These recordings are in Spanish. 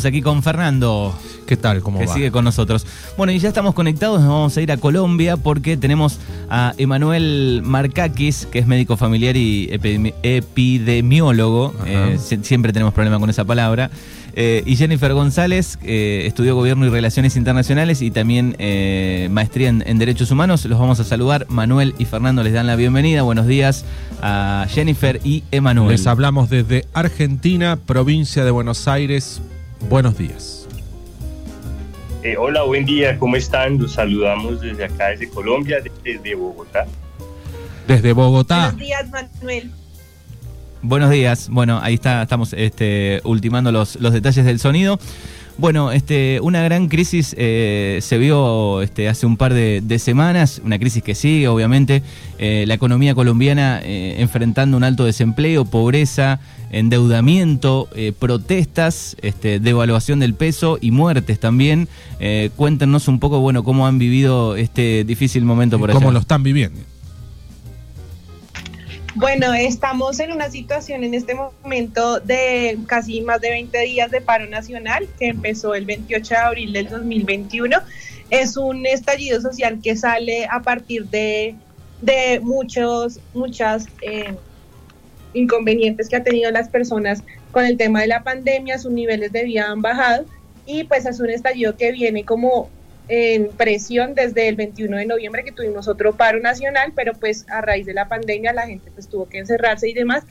estamos aquí con Fernando. ¿Qué tal? ¿Cómo que va? sigue con nosotros. Bueno, y ya estamos conectados, nos vamos a ir a Colombia porque tenemos a Emanuel Markakis, que es médico familiar y epidemi- epidemiólogo. Eh, si- siempre tenemos problema con esa palabra. Eh, y Jennifer González, eh, estudió Gobierno y Relaciones Internacionales y también eh, maestría en, en Derechos Humanos. Los vamos a saludar. Manuel y Fernando les dan la bienvenida. Buenos días a Jennifer y Emanuel. Les hablamos desde Argentina, provincia de Buenos Aires. Buenos días. Eh, hola, buen día, ¿cómo están? Los saludamos desde acá, desde Colombia, desde Bogotá. Desde Bogotá. Buenos días, Manuel. Buenos días. Bueno, ahí está, estamos este, ultimando los, los detalles del sonido. Bueno, este, una gran crisis eh, se vio este, hace un par de, de semanas, una crisis que sigue, obviamente, eh, la economía colombiana eh, enfrentando un alto desempleo, pobreza, endeudamiento, eh, protestas, este, devaluación del peso y muertes también. Cuéntenos un poco, bueno, cómo han vivido este difícil momento por allá. ¿Cómo lo están viviendo? Bueno, estamos en una situación en este momento de casi más de 20 días de paro nacional que empezó el 28 de abril del 2021. Es un estallido social que sale a partir de, de muchos, muchas eh, inconvenientes que ha tenido las personas con el tema de la pandemia, sus niveles de vida han bajado y pues es un estallido que viene como en presión desde el 21 de noviembre que tuvimos otro paro nacional, pero pues a raíz de la pandemia la gente pues tuvo que encerrarse y demás.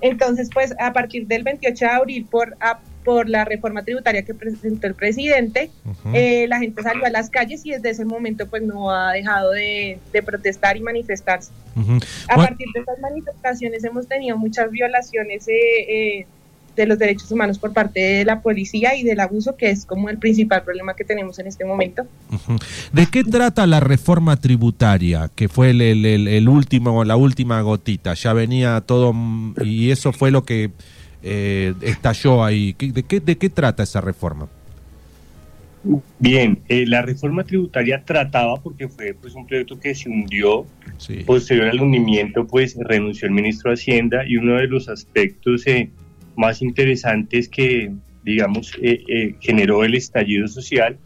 Entonces pues a partir del 28 de abril por, a- por la reforma tributaria que presentó el presidente, Ujú. eh, la gente salió a las calles y desde ese momento pues no ha dejado de, de protestar y manifestarse. Ujú. A Bueno, partir de estas manifestaciones hemos tenido muchas violaciones eh, eh, de los derechos humanos por parte de la policía y del abuso, que es como el principal problema que tenemos en este momento. ¿De qué trata la reforma tributaria? Que fue el, el- el- el último, la última gotita. Ya venía todo mm, y eso fue lo que eh, estalló ahí. ¿Qué- ¿De qué, ¿De qué trata esa reforma? Bien, eh, la reforma tributaria trataba, porque fue pues un proyecto que se hundió, Sí. posterior al hundimiento pues renunció el ministro de Hacienda y uno de los aspectos eh, más interesantes que, digamos, eh, eh, generó el estallido social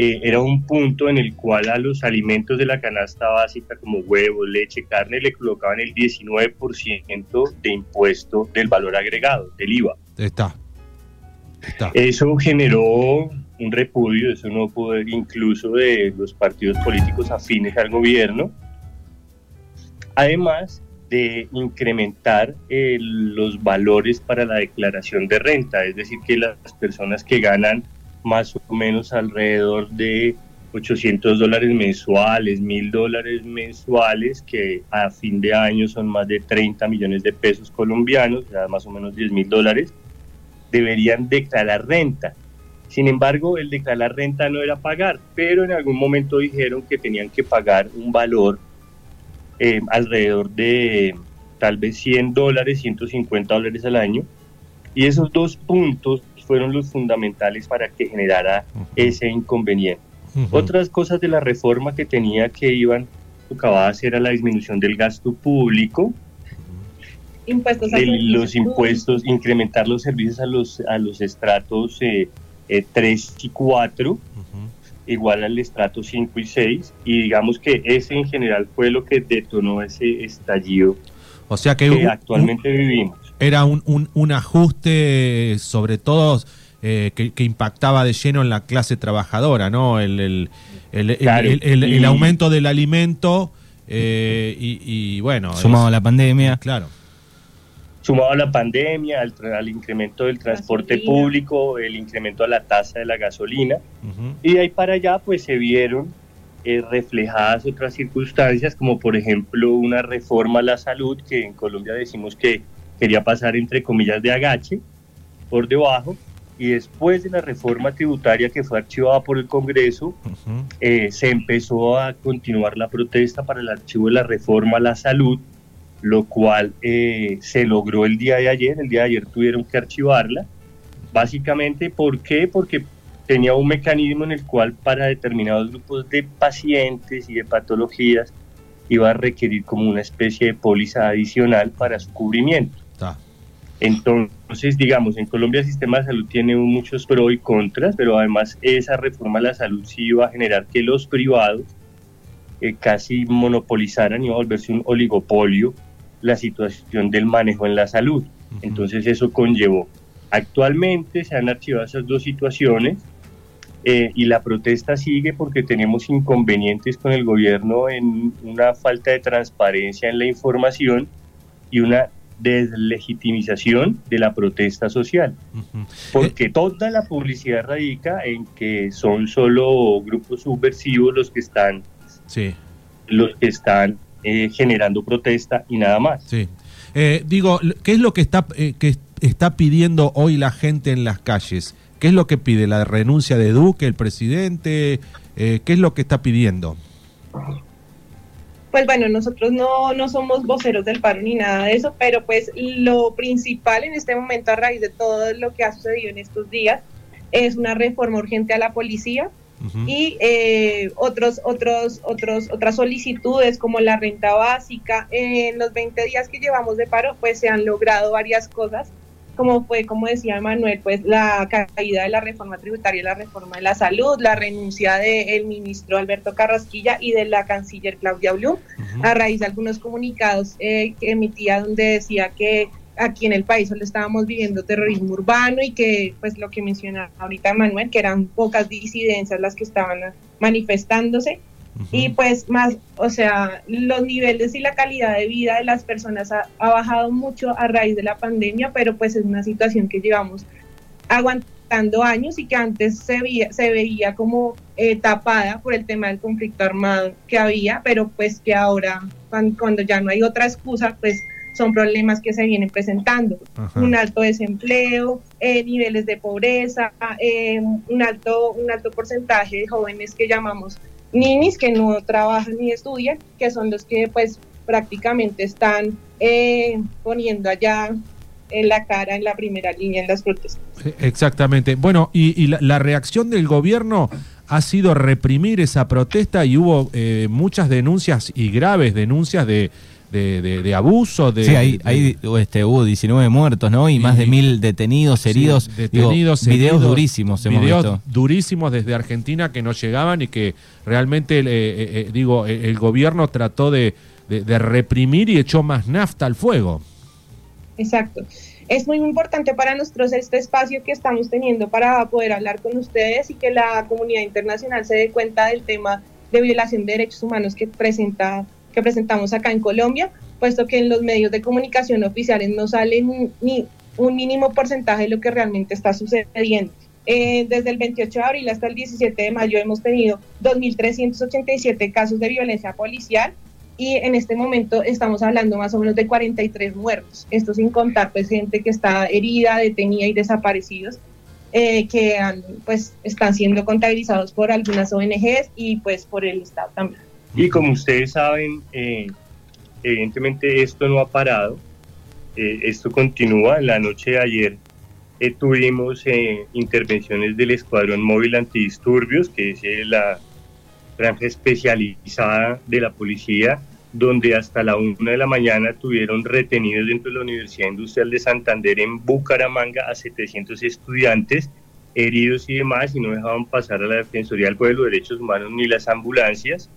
eh, era un punto en el cual a los alimentos de la canasta básica como huevos, leche, carne le colocaban el 19% de impuesto del valor agregado, del IVA. Está. Está. Eso generó un repudio, eso no pudo, incluso de los partidos políticos afines al gobierno, además de incrementar eh, los valores para la declaración de renta, es decir, que las personas que ganan más o menos alrededor de 800 dólares mensuales, 1000 dólares mensuales, que a fin de año son más de 30 millones de pesos colombianos, ya más o menos 10 mil dólares, deberían declarar renta. Sin embargo, el declarar renta no era pagar, pero en algún momento dijeron que tenían que pagar un valor eh, alrededor de tal vez 100 dólares, 150 dólares al año. Y esos dos puntos fueron los fundamentales para que generara ese inconveniente. Ujú. Otras cosas de la reforma que tenía que iban acabadas era la disminución del gasto público, Impuestos a de los impuestos, incrementar los servicios a los, a los estratos eh, eh, 3 y 4, Ujú. Igual al estrato 5 y 6, y digamos que ese en general fue lo que detonó ese estallido O sea que que un- actualmente vivimos. era un, un, un ajuste sobre todo eh, que, que impactaba de lleno en la clase trabajadora, ¿no? El, el, el, el- Claro, el- el- el y- aumento del alimento eh, y, y, bueno. Sumado a la pandemia. Claro. Sumado a la pandemia, al, al incremento del transporte Gasolina. público, el incremento a la tasa de la gasolina, Ujú. Y de ahí para allá, pues se vieron eh, reflejadas otras circunstancias, como por ejemplo una reforma a la salud, que en Colombia decimos que quería pasar entre comillas de agache, por debajo, y después de la reforma tributaria que fue archivada por el Congreso, Ujú. eh, se empezó a continuar la protesta para el archivo de la reforma a la salud, lo cual eh, se logró el día de ayer. El día de ayer tuvieron que archivarla. Básicamente, ¿por qué? Porque tenía un mecanismo en el cual para determinados grupos de pacientes y de patologías iba a requerir como una especie de póliza adicional para su cubrimiento. Entonces, digamos, en Colombia el sistema de salud tiene muchos pros y contras, pero además esa reforma a la salud sí iba a generar que los privados eh, casi monopolizaran y a volverse un oligopolio la situación del manejo en la salud. Entonces eso conllevó. Actualmente se han archivado esas dos situaciones eh, y la protesta sigue porque tenemos inconvenientes con el gobierno en una falta de transparencia en la información y una deslegitimización de la protesta social. Porque eh, toda la publicidad radica en que son solo grupos subversivos los que están, los que están eh, generando protesta y nada más. Sí. Eh, digo, ¿qué es lo que está, que está pidiendo hoy la gente en las calles? ¿Qué es lo que pide? ¿La renuncia de Duque, el presidente? ¿Qué es lo que está pidiendo? pues bueno, nosotros no, no somos voceros del paro ni nada de eso, pero pues lo principal en este momento a raíz de todo lo que ha sucedido en estos días es una reforma urgente a la policía y eh, otros, otros, otros, otras solicitudes como la renta básica. En los 20 días que llevamos de paro, pues se han logrado varias cosas como fue, como decía Manuel, pues la caída de la reforma tributaria, la reforma de la salud, la renuncia del ministro Alberto Carrasquilla y de la canciller Claudia Blum, a raíz de algunos comunicados eh, que emitía donde decía que aquí en el país solo estábamos viviendo terrorismo urbano y que, pues lo que mencionaba ahorita Manuel, que eran pocas disidencias las que estaban manifestándose. Y pues más, o sea, los niveles y la calidad de vida de las personas ha, bajado mucho a raíz de la pandemia, pero pues es una situación que llevamos aguantando años y que antes se veía, se veía como eh, tapada por el tema del conflicto armado que había, pero pues que ahora, cuando, ya no hay otra excusa, pues son problemas que se vienen presentando. Un alto desempleo, eh, niveles de pobreza, eh, un, alto, un alto porcentaje de jóvenes que llamamos ninis que no trabajan ni estudian, que son los que pues prácticamente están eh, poniendo allá en la cara en la primera línea en las protestas. Exactamente. Bueno, y, la, reacción del gobierno ha sido reprimir esa protesta y hubo eh, muchas denuncias y graves denuncias de de, de, abuso. De, sí, ahí, este, hubo 19 muertos, ¿no? Y, más de mil detenidos, heridos. detenidos, videos durísimos videos durísimos desde Argentina que no llegaban y que realmente, eh, eh, eh, digo, el gobierno trató de, de reprimir y echó más nafta al fuego. Exacto. Es muy importante para nosotros este espacio que estamos teniendo para poder hablar con ustedes y que la comunidad internacional se dé cuenta del tema de violación de derechos humanos que presenta que presentamos acá en Colombia, puesto que en los medios de comunicación oficiales no sale ni un mínimo porcentaje de lo que realmente está sucediendo. Eh, desde el 28 de abril hasta el 17 de mayo hemos tenido 2.387 casos de violencia policial y en este momento estamos hablando más o menos de 43 muertos. Esto sin contar pues gente que está herida, detenida y desaparecidos, eh, que pues están siendo contabilizados por algunas ONGs y pues por el Estado también. Y como ustedes saben, eh, evidentemente esto no ha parado, eh, esto continúa. La noche de ayer eh, tuvimos intervenciones del Escuadrón Móvil Antidisturbios, que es la franja especializada de la policía, donde hasta la una de la mañana tuvieron retenidos dentro de la Universidad Industrial de Santander en Bucaramanga a 700 estudiantes heridos y demás, y no dejaban pasar a la Defensoría del Pueblo, Derechos Humanos ni las ambulancias.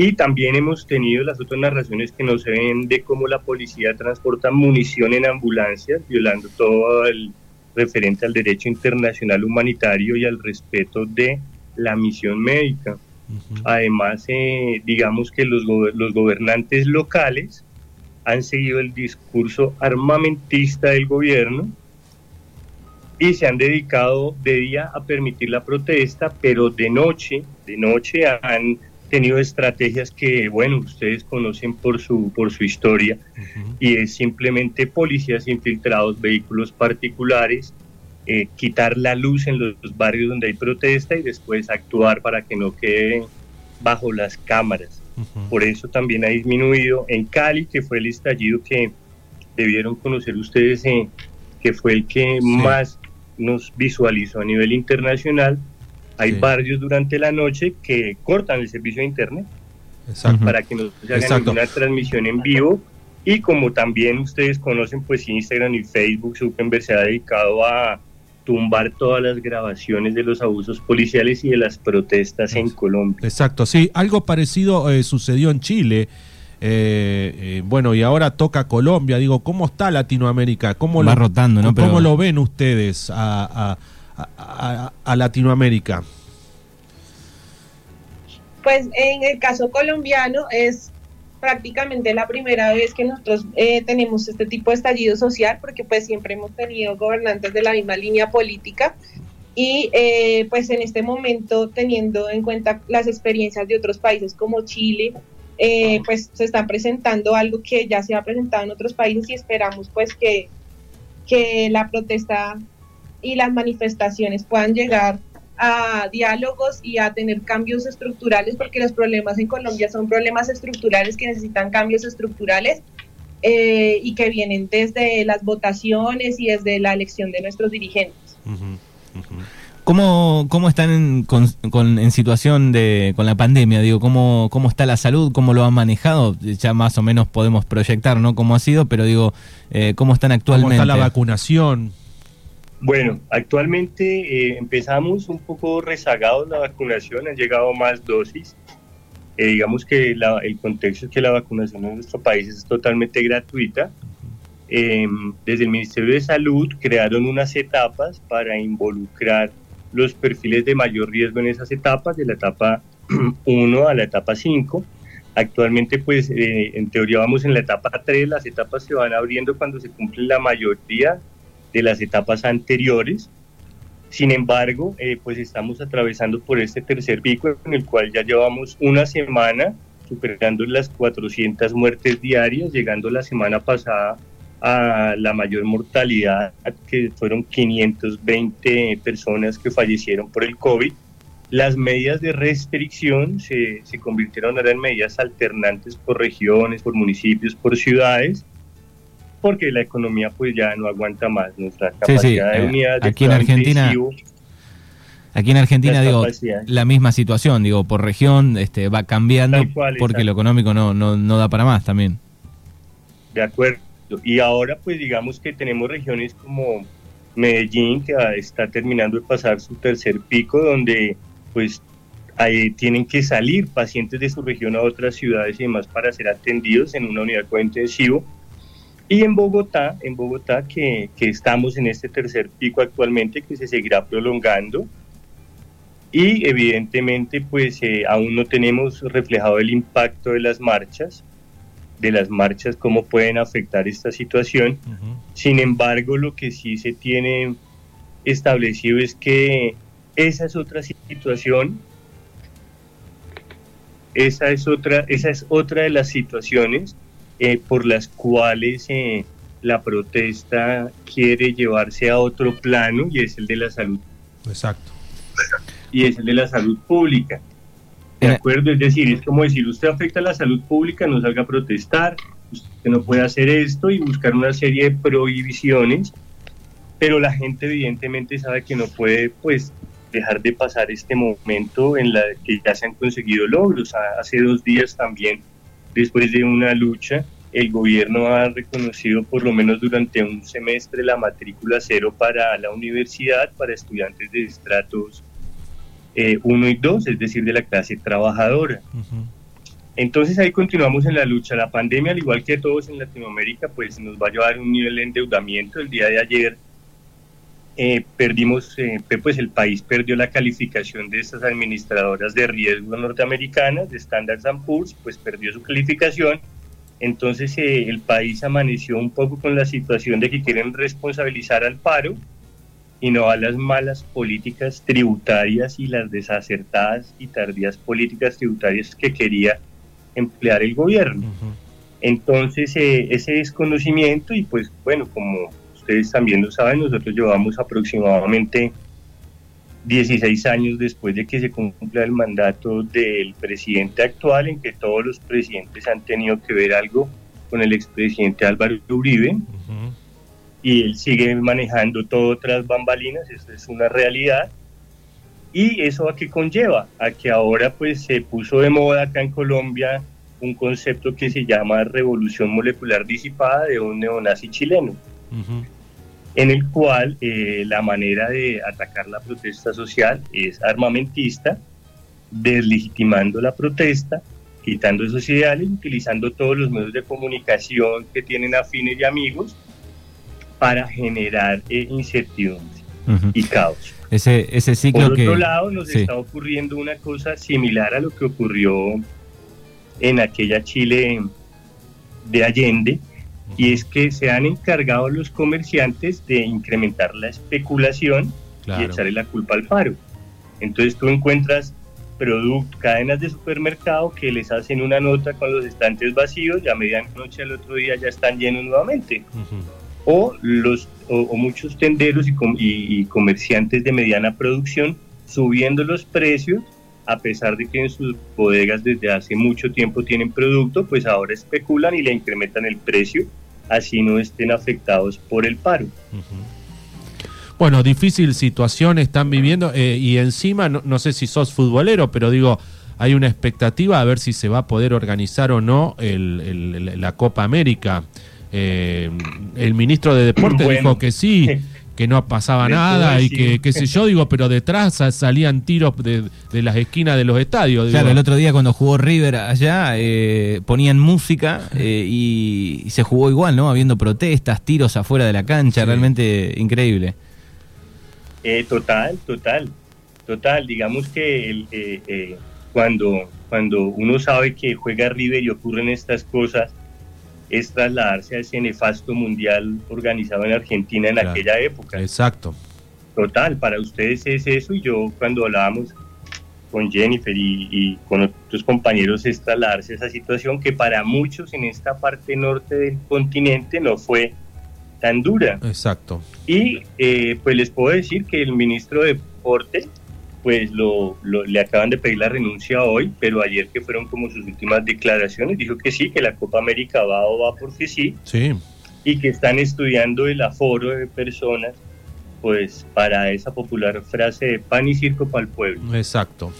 Y también hemos tenido las otras narraciones que no se ven de cómo la policía transporta munición en ambulancias, violando todo el referente al derecho internacional humanitario y al respeto de la misión médica. Además, eh, digamos que los, los gobernantes locales han seguido el discurso armamentista del gobierno y se han dedicado de día a permitir la protesta, pero de noche, de noche han tenido estrategias que, bueno, ustedes conocen por su, por su historia, y es simplemente policías infiltrados, vehículos particulares, eh, quitar la luz en los, barrios donde hay protesta y después actuar para que no quede bajo las cámaras. Por eso también ha disminuido en Cali, que fue el estallido que debieron conocer ustedes, eh, que fue el que más nos visualizó a nivel internacional, hay barrios durante la noche que cortan el servicio de internet para que no se haga ninguna transmisión en vivo Y como también ustedes conocen, pues Instagram y Facebook, Zuckerberg se ha dedicado a tumbar todas las grabaciones de los abusos policiales y de las protestas en Colombia. Exacto, sí, algo parecido eh, sucedió en Chile. Eh, eh, bueno, y ahora toca Colombia. Digo, ¿cómo está Latinoamérica? ¿Cómo Va lo, rotando, ¿no? ¿Cómo Pero- lo ven ustedes a, a- a- Latinoamérica? Pues en el caso colombiano es prácticamente la primera vez que nosotros eh, tenemos este tipo de estallido social, porque pues siempre hemos tenido gobernantes de la misma línea política y eh, pues en este momento teniendo en cuenta las experiencias de otros países como Chile, eh, pues se está presentando algo que ya se ha presentado en otros países y esperamos pues que, que la protesta y las manifestaciones puedan llegar a diálogos y a tener cambios estructurales, porque los problemas en Colombia son problemas estructurales que necesitan cambios estructurales eh, y que vienen desde las votaciones y desde la elección de nuestros dirigentes. ¿Cómo, cómo están en, con- con- en situación de con la pandemia? Digo, ¿cómo, ¿cómo está la salud? ¿Cómo lo han manejado? Ya más o menos podemos proyectar, ¿no? Cómo ha sido, pero digo, eh, ¿cómo están ¿Cómo actualmente? está la vacunación? Bueno, actualmente eh, empezamos un poco rezagados la vacunación, han llegado más dosis. Eh, digamos que el contexto es que la vacunación en nuestro país es totalmente gratuita. Eh, desde el Ministerio de Salud crearon unas etapas para involucrar los perfiles de mayor riesgo en esas etapas, de la etapa 1 a la etapa 5. Actualmente, pues, eh, en teoría vamos en la etapa 3, las etapas se van abriendo cuando se cumplen la mayoría de las etapas anteriores. Sin embargo, eh, pues estamos atravesando por este tercer pico en el cual ya llevamos una semana superando las 400 muertes diarias, llegando la semana pasada a la mayor mortalidad, que fueron 520 personas que fallecieron por el COVID. Las medidas de restricción se, se convirtieron ahora en medidas alternantes por regiones, por municipios, por ciudades, porque la economía pues ya no aguanta más. Nuestra capacidad sí, de eh, unidades de aquí en Argentina- Aquí en Argentina, digo, la misma situación, digo, por región este, va cambiando cual, porque lo económico no, no, no da para más también. De acuerdo. Y ahora pues digamos que tenemos regiones como Medellín que ah, está terminando de pasar su tercer pico donde pues ahí tienen que salir pacientes de su región a otras ciudades y demás para ser atendidos en una unidad de cuidado intensivo. Y en Bogotá, en Bogotá que, que estamos en este tercer pico actualmente que se seguirá prolongando. Y evidentemente pues eh, aún no tenemos reflejado el impacto de las marchas, de las marchas, cómo pueden afectar esta situación. Sin embargo, lo que sí se tiene establecido es que esa es otra situación, esa es otra, esa es otra de las situaciones eh, por las cuales eh, la protesta quiere llevarse a otro plano y es el de la salud Exacto. y es el de la salud pública. ¿De acuerdo? Es decir, es como decir, usted afecta a la salud pública, no salga a protestar, usted no puede hacer esto y buscar una serie de prohibiciones, pero la gente evidentemente sabe que no puede, pues, dejar de pasar este momento en la que ya se han conseguido logros. Ha- Hace dos días también, después de una lucha, el gobierno ha reconocido por lo menos durante un semestre la matrícula cero para la universidad, para estudiantes de estratos 1 y 2, es decir, de la clase trabajadora. Entonces ahí continuamos en la lucha. La pandemia, al igual que todos en Latinoamérica, pues nos va a llevar a un nivel de endeudamiento. El día de ayer eh, perdimos, eh, pues el país perdió la calificación de estas administradoras de riesgo norteamericanas, de Standard Poor's, pues perdió su calificación. Entonces eh, el país amaneció un poco con la situación de que quieren responsabilizar al paro y no a las malas políticas tributarias y las desacertadas y tardías políticas tributarias que quería emplear el gobierno. Ujú. Entonces, eh, ese desconocimiento y pues bueno, como ustedes también lo saben, nosotros llevamos aproximadamente 16 años después de que se cumpla el mandato del presidente actual, en que todos los presidentes han tenido que ver algo con el expresidente Álvaro Uribe, Ujú. y él sigue manejando todo tras bambalinas, eso es una realidad. ¿Y eso a qué conlleva? A que ahora pues se puso de moda acá en Colombia un concepto que se llama revolución molecular disipada de un neonazi chileno, en el cual eh, la manera de atacar la protesta social es armamentista, deslegitimando la protesta, quitando esos ideales, utilizando todos los medios de comunicación que tienen afines y amigos para generar eh, incertidumbre y caos. Ese, ese ciclo Por otro lado, nos está ocurriendo una cosa similar a lo que ocurrió en aquella Chile de Allende, y es que se han encargado los comerciantes de incrementar la especulación y echarle la culpa al paro. Entonces tú encuentras productos, cadenas de supermercado que les hacen una nota con los estantes vacíos y a medianoche al otro día ya están llenos nuevamente. O, los, o, muchos tenderos y, y, comerciantes de mediana producción subiendo los precios a pesar de que en sus bodegas desde hace mucho tiempo tienen producto, pues ahora especulan y le incrementan el precio, así no estén afectados por el paro. Bueno, difícil situación están viviendo eh, y encima, no, sé si sos futbolero, pero digo, hay una expectativa a ver si se va a poder organizar o no la Copa América. Eh, el ministro de Deportes dijo que sí. que no pasaba nada y que, qué sé yo, digo, pero detrás salían tiros de, las esquinas de los estadios. Claro, el otro día cuando jugó River allá, eh, ponían música eh, y, se jugó igual, ¿no? Habiendo protestas, tiros afuera de la cancha, realmente increíble. Eh, total, total, total. Digamos que cuando, cuando uno sabe que juega River y ocurren estas cosas, es trasladarse a ese nefasto mundial organizado en Argentina en aquella época. Exacto. Total, para ustedes es eso y yo cuando hablábamos con Jennifer y, con otros compañeros es trasladarse a esa situación que para muchos en esta parte norte del continente no fue tan dura. Exacto. Y eh, pues les puedo decir que el ministro de Deporte pues lo, le acaban de pedir la renuncia hoy, pero ayer que fueron como sus últimas declaraciones, dijo que sí, que la Copa América va o va porque sí, sí. y que están estudiando el aforo de personas, pues para esa popular frase de pan y circo para el pueblo. Exacto.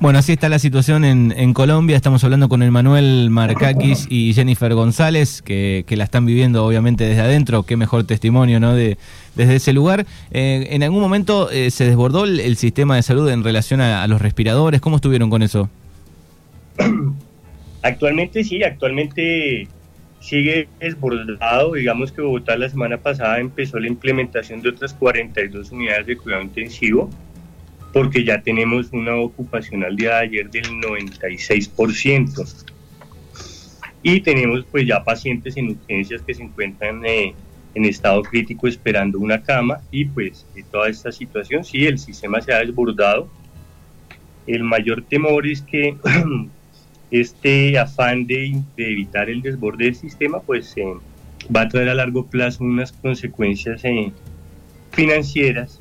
Bueno, así está la situación en, Colombia. Estamos hablando con el Manuel Marcaquis y Jennifer González, que, la están viviendo obviamente desde adentro. Qué mejor testimonio, ¿no? De, desde ese lugar. Eh, ¿En algún momento eh, se desbordó el, sistema de salud en relación a, los respiradores? ¿Cómo estuvieron con eso? Actualmente sí, actualmente sigue desbordado. Digamos que Bogotá la semana pasada empezó la implementación de otras 42 unidades de cuidado intensivo porque ya tenemos una ocupación al día de ayer del 96%. Y tenemos pues ya pacientes en urgencias que se encuentran eh, en estado crítico esperando una cama y pues de toda esta situación sí, el sistema se ha desbordado. El mayor temor es que este afán de, evitar el desborde del sistema pues eh, va a traer a largo plazo unas consecuencias eh, financieras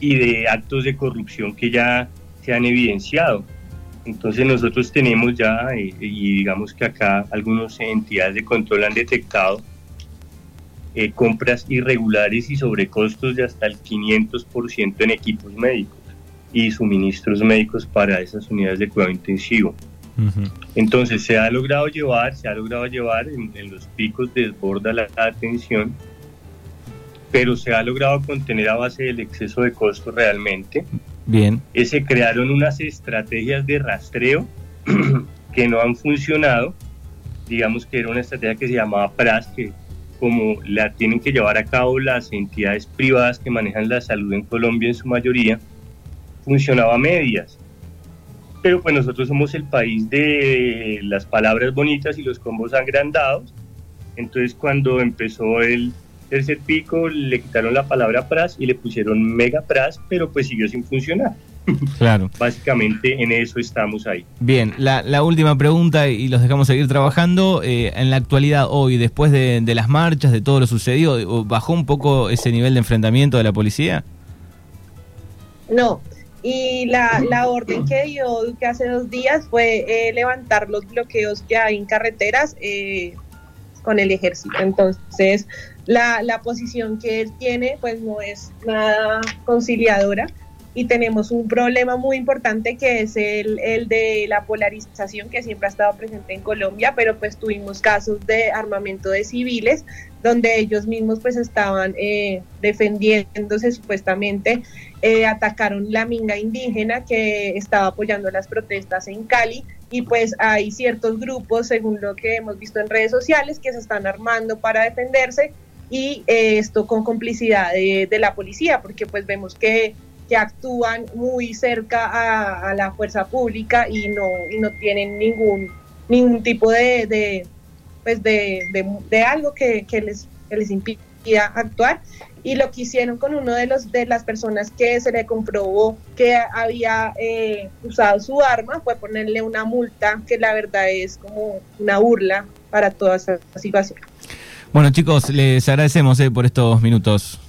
y de actos de corrupción que ya se han evidenciado. Entonces nosotros tenemos ya, eh, y digamos que acá algunas entidades de control han detectado eh, compras irregulares y sobrecostos de hasta el 500% en equipos médicos y suministros médicos para esas unidades de cuidado intensivo. Entonces se ha logrado llevar, se ha logrado llevar en, en los picos de desborda la atención pero se ha logrado contener a base del exceso de costo realmente. Bien. Eh, se crearon unas estrategias de rastreo que no han funcionado. Digamos que era una estrategia que se llamaba PRAS, que como la tienen que llevar a cabo las entidades privadas que manejan la salud en Colombia en su mayoría, funcionaba a medias. Pero pues nosotros somos el país de las palabras bonitas y los combos agrandados. Entonces cuando empezó el tercer pico le quitaron la palabra PRAS y le pusieron Mega PRAS, pero pues siguió sin funcionar. Claro. Básicamente en eso estamos ahí. Bien, la, última pregunta y los dejamos seguir trabajando. Eh, en la actualidad, hoy, después de, las marchas, de todo lo sucedido, ¿bajó un poco ese nivel de enfrentamiento de la policía? No, y la, la orden que dio Duque hace dos días fue eh, levantar los bloqueos que hay en carreteras eh, con el ejército. Entonces, la, la posición que él tiene pues no es nada conciliadora. Y tenemos un problema muy importante que es el, el, de la polarización que siempre ha estado presente en Colombia, pero pues tuvimos casos de armamento de civiles donde ellos mismos pues estaban eh, defendiéndose supuestamente, eh, atacaron la minga indígena que estaba apoyando las protestas en Cali. Y pues hay ciertos grupos, según lo que hemos visto en redes sociales, que se están armando para defenderse y eh, esto con complicidad de, la policía, porque pues vemos que que actúan muy cerca a, la fuerza pública y no, y no tienen ningún, ningún tipo de, pues de, de, algo que, que, les, les impida actuar. Y lo que hicieron con uno de, los, de las personas que se le comprobó que había eh, usado su arma fue ponerle una multa que la verdad es como una burla para toda esa situación. Bueno chicos, les agradecemos eh, por estos minutos.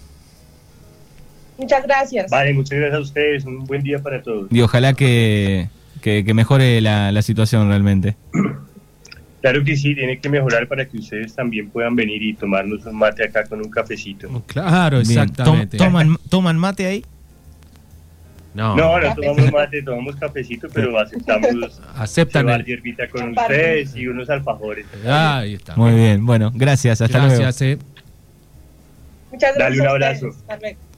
Muchas gracias. Vale, muchas gracias a ustedes. Un buen día para todos. Y ojalá que, que, mejore la, la, situación realmente. Claro que sí, tiene que mejorar para que ustedes también puedan venir y tomarnos un mate acá con un cafecito. Claro, exactamente. ¿Toman, ¿Toman mate ahí? No, no, no tomamos mate, tomamos cafecito, pero aceptamos Aceptan llevar hierbita con ustedes y unos alfajores. Ahí está. Muy bien, bueno, gracias, hasta gracias, luego. Eh. Muchas gracias. Dale un abrazo.